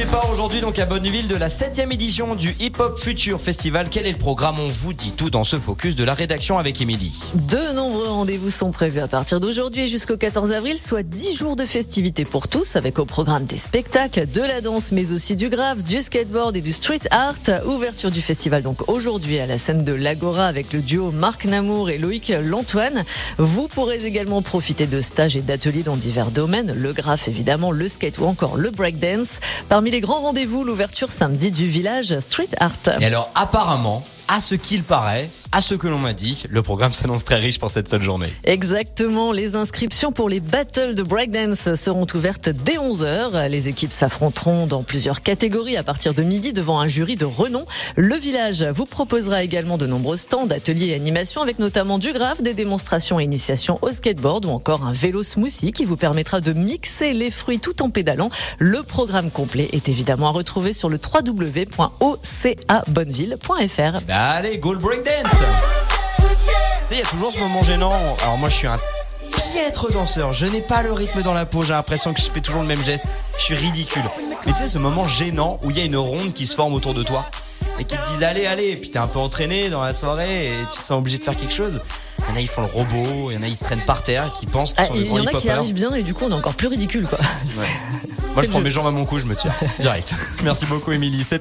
Départ aujourd'hui donc à Bonneville de la 7ème édition du Hip Hop Future Festival. Quel est le programme On vous dit tout dans ce focus de la rédaction avec Émilie. De nombreux rendez-vous sont prévus à partir d'aujourd'hui et jusqu'au 14 avril, soit 10 jours de festivités pour tous, avec au programme des spectacles, de la danse, mais aussi du graphe, du skateboard et du street art. Ouverture du festival donc aujourd'hui à la scène de l'Agora avec le duo Marc Namour et Loïc Lantoine. Vous pourrez également profiter de stages et d'ateliers dans divers domaines, le graphe évidemment, le skate ou encore le breakdance. Parmi les grands rendez-vous, l'ouverture samedi du village Street Art. Et alors apparemment, à ce qu'il paraît, à ce que l'on m'a dit, le programme s'annonce très riche pour cette seule journée. Exactement, les inscriptions pour les battles de breakdance seront ouvertes dès 11h. Les équipes s'affronteront dans plusieurs catégories à partir de midi devant un jury de renom. Le village vous proposera également de nombreux stands, ateliers et animations avec notamment du graphe, des démonstrations et initiations au skateboard ou encore un vélo smoothie qui vous permettra de mixer les fruits tout en pédalant. Le programme complet est évidemment à retrouver sur le www.ocabonneville.fr. Allez, go le breakdance il y a toujours ce moment gênant. Alors moi, je suis un piètre danseur. Je n'ai pas le rythme dans la peau. J'ai l'impression que je fais toujours le même geste. Je suis ridicule. Mais tu sais, ce moment gênant où il y a une ronde qui se forme autour de toi et qui te disent allez, allez. Et puis t'es un peu entraîné dans la soirée et tu te sens obligé de faire quelque chose. Il y en a, ils font le robot. Il y en a, ils se traînent par terre qui pensent qu'ils Ah, sont Il y en a qui arrivent bien et du coup on est encore plus ridicule quoi. Ouais. Moi, je prends mes jambes à mon cou, je me tire direct. Merci beaucoup, Émilie. 7